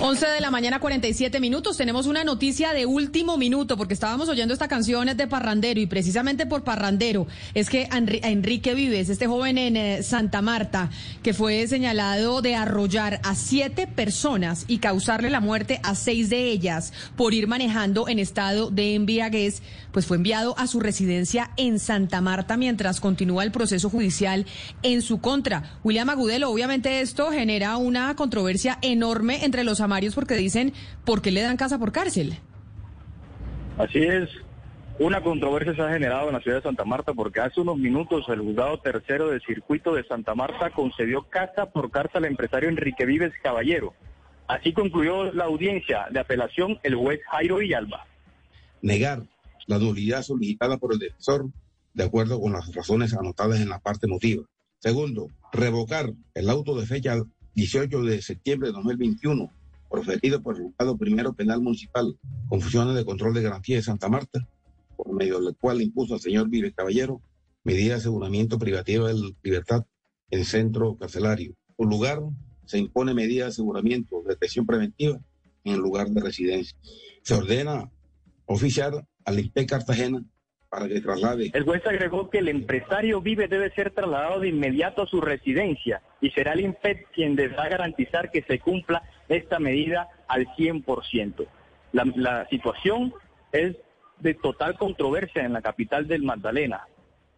11 de la mañana, 47 minutos. Tenemos una noticia de último minuto porque estábamos oyendo esta canción de Parrandero y precisamente por Parrandero es que Enrique Vives, este joven en eh, Santa Marta, que fue señalado de arrollar a siete personas y causarle la muerte a seis de ellas por ir manejando en estado de embriaguez, pues fue enviado a su residencia en Santa Marta mientras continúa el proceso judicial en su contra. William Agudelo, obviamente esto genera una controversia enorme entre los Marios porque dicen, ¿por qué le dan casa por cárcel? Así es. Una controversia se ha generado en la ciudad de Santa Marta porque hace unos minutos el juzgado tercero del circuito de Santa Marta concedió casa por cárcel al empresario Enrique Vives Caballero. Así concluyó la audiencia de apelación el juez Jairo Villalba. Negar la nulidad solicitada por el defensor de acuerdo con las razones anotadas en la parte motiva. Segundo, revocar el auto de fecha 18 de septiembre de 2021 proferido por el juzgado primero penal municipal con funciones de control de garantía de Santa Marta, por medio del cual impuso al señor Vives Caballero medida de aseguramiento privativa de libertad en centro carcelario. Por lugar, se impone medida de aseguramiento de detención preventiva en el lugar de residencia. Se ordena oficiar al IPE Cartagena para que traslade. El juez agregó que el empresario vive debe ser trasladado de inmediato a su residencia y será el INPED quien deberá garantizar que se cumpla esta medida al 100%. La, la situación es de total controversia en la capital del Magdalena.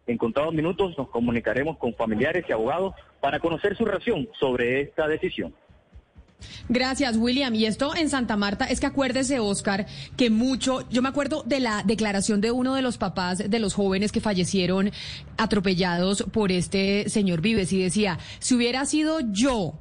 En contados minutos nos comunicaremos con familiares y abogados para conocer su reacción sobre esta decisión. Gracias, William. Y esto en Santa Marta, es que acuérdese, Oscar, que mucho, yo me acuerdo de la declaración de uno de los papás de los jóvenes que fallecieron atropellados por este señor Vives y decía, si hubiera sido yo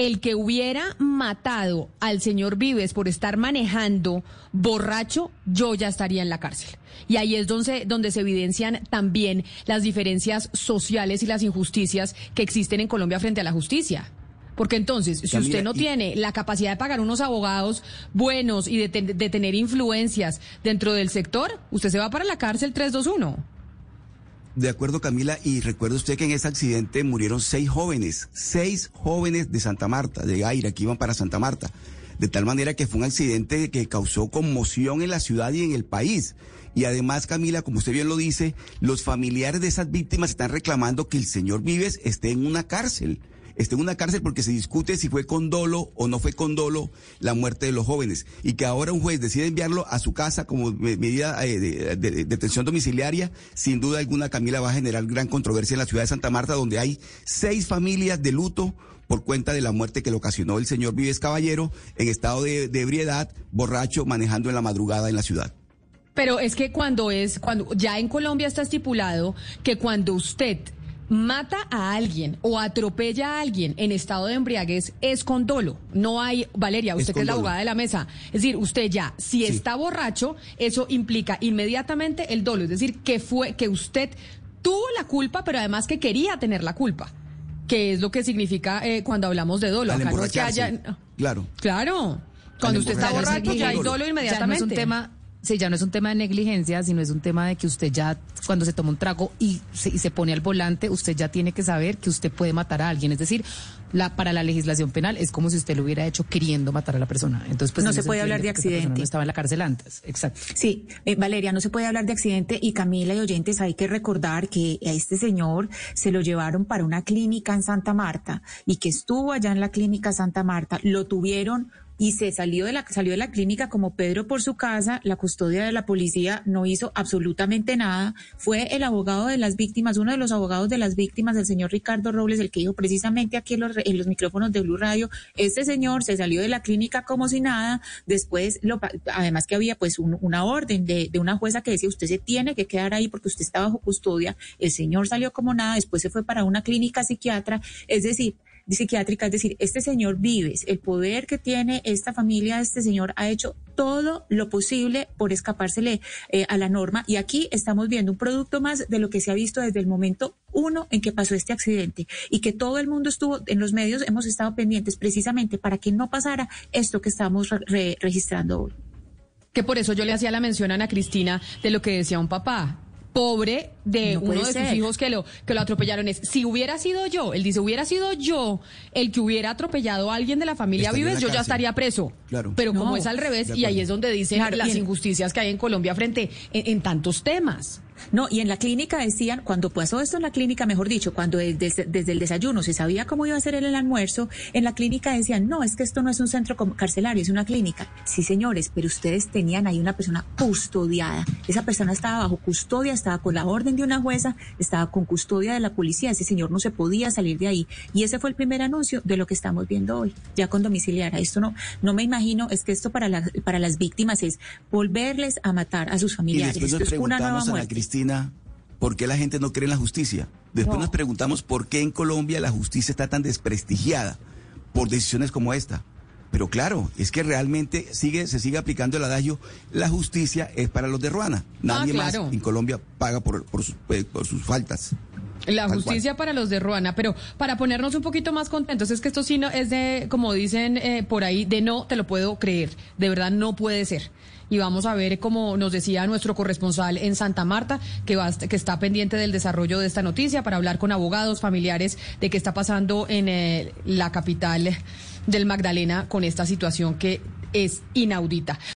el que hubiera matado al señor Vives por estar manejando borracho, yo ya estaría en la cárcel. Y ahí es donde, donde se evidencian también las diferencias sociales y las injusticias que existen en Colombia frente a la justicia. Porque entonces, si usted no tiene la capacidad de pagar unos abogados buenos y de, de tener influencias dentro del sector, usted se va para la cárcel 321. De acuerdo, Camila, y recuerde usted que en ese accidente murieron seis jóvenes, seis jóvenes de Santa Marta, de Gaira, que iban para Santa Marta. De tal manera que fue un accidente que causó conmoción en la ciudad y en el país. Y además, Camila, como usted bien lo dice, los familiares de esas víctimas están reclamando que el señor Vives esté en una cárcel esté en una cárcel porque se discute si fue con dolo o no fue con dolo la muerte de los jóvenes y que ahora un juez decide enviarlo a su casa como medida eh, de, detención domiciliaria, sin duda alguna Camila va a generar gran controversia en la ciudad de Santa Marta donde hay seis familias de luto por cuenta de la muerte que le ocasionó el señor Vives Caballero en estado de, de ebriedad, borracho, manejando en la madrugada en la ciudad. Pero es que cuando es, cuando ya en Colombia está estipulado que cuando usted mata a alguien o atropella a alguien en estado de embriaguez es con dolo. No hay, Valeria, usted que es la abogada de la mesa. Es decir, usted ya, si está borracho, eso implica inmediatamente el dolo. Es decir, que fue, que usted tuvo la culpa, pero además que quería tener la culpa. Que es lo que significa eh, cuando hablamos de dolo. Acá no es que haya. Claro. Claro. Cuando usted está borracho, ya hay dolo inmediatamente. es un tema Sí, ya no es un tema de negligencia, sino es un tema de que usted ya, cuando se toma un trago y se, se, pone al volante, usted ya tiene que saber que usted puede matar a alguien. Es decir, la, para la legislación penal es como si usted lo hubiera hecho queriendo matar a la persona. Entonces, pues no se puede hablar de accidente. No estaba en la cárcel antes. Exacto. Sí, eh, Valeria, no se puede hablar de accidente y Camila y oyentes, hay que recordar que a este señor se lo llevaron para una clínica en Santa Marta y que estuvo allá en la clínica Santa Marta, lo tuvieron y se salió de la salió de la clínica como Pedro por su casa, la custodia de la policía no hizo absolutamente nada, fue el abogado de las víctimas, uno de los abogados de las víctimas, el señor Ricardo Robles, el que dijo precisamente aquí en los, en los micrófonos de Blue Radio, este señor se salió de la clínica como si nada, después lo, además que había pues una orden de, de una jueza que decía usted se tiene que quedar ahí porque usted está bajo custodia, el señor salió como nada, después se fue para una clínica psiquiatra, es decir, psiquiátrica, es decir, este señor Vives, el poder que tiene esta familia, este señor ha hecho todo lo posible por escapársele eh, a la norma y aquí estamos viendo un producto más de lo que se ha visto desde el momento uno en que pasó este accidente y que todo el mundo estuvo en los medios, hemos estado pendientes precisamente para que no pasara esto que estamos registrando hoy. Que por eso yo le hacía la mención a Ana Cristina de lo que decía un papá pobre de No uno de sus hijos que lo, que lo atropellaron. Es, si hubiera sido yo, él dice, hubiera sido yo el que hubiera atropellado a alguien de la familia Estaría Vives, la yo ya estaría preso. Claro. Pero como es al revés, y ahí es donde dicen Claro, las injusticias que hay en Colombia frente en, en tantos temas. No, y en la clínica decían, cuando pasó esto en la clínica, mejor dicho, cuando desde, desde el desayuno se sabía cómo iba a ser el almuerzo, en la clínica decían, no, es que esto no es un centro carcelario, es una clínica. Sí, señores, pero ustedes tenían ahí una persona custodiada. Esa persona estaba bajo custodia, estaba con la orden de una jueza, estaba con custodia de la policía. Ese señor no se podía salir de ahí. Y ese fue el primer anuncio de lo que estamos viendo hoy, ya con domiciliaria. Esto no, no me imagino, es que esto para, la- para las víctimas es volverles a matar a sus familiares. Esto es una nueva muerte. Cristina por qué la gente no cree en la justicia. Después No. nos preguntamos por qué en Colombia la justicia está tan desprestigiada por decisiones como esta. Pero claro, es que realmente sigue, se sigue aplicando el adagio, la justicia es para los de Ruana. Nadie claro. más en Colombia paga por, por sus, eh, por sus faltas. La justicia para los de Ruana, pero para ponernos un poquito más contentos, es que esto sí no, es de, como dicen eh, por ahí, de no te lo puedo creer, de verdad no puede ser. Y vamos a ver, como nos decía nuestro corresponsal en Santa Marta, que, va, que está pendiente del desarrollo de esta noticia para hablar con abogados, familiares de qué está pasando en eh, la capital del Magdalena con esta situación que es inaudita.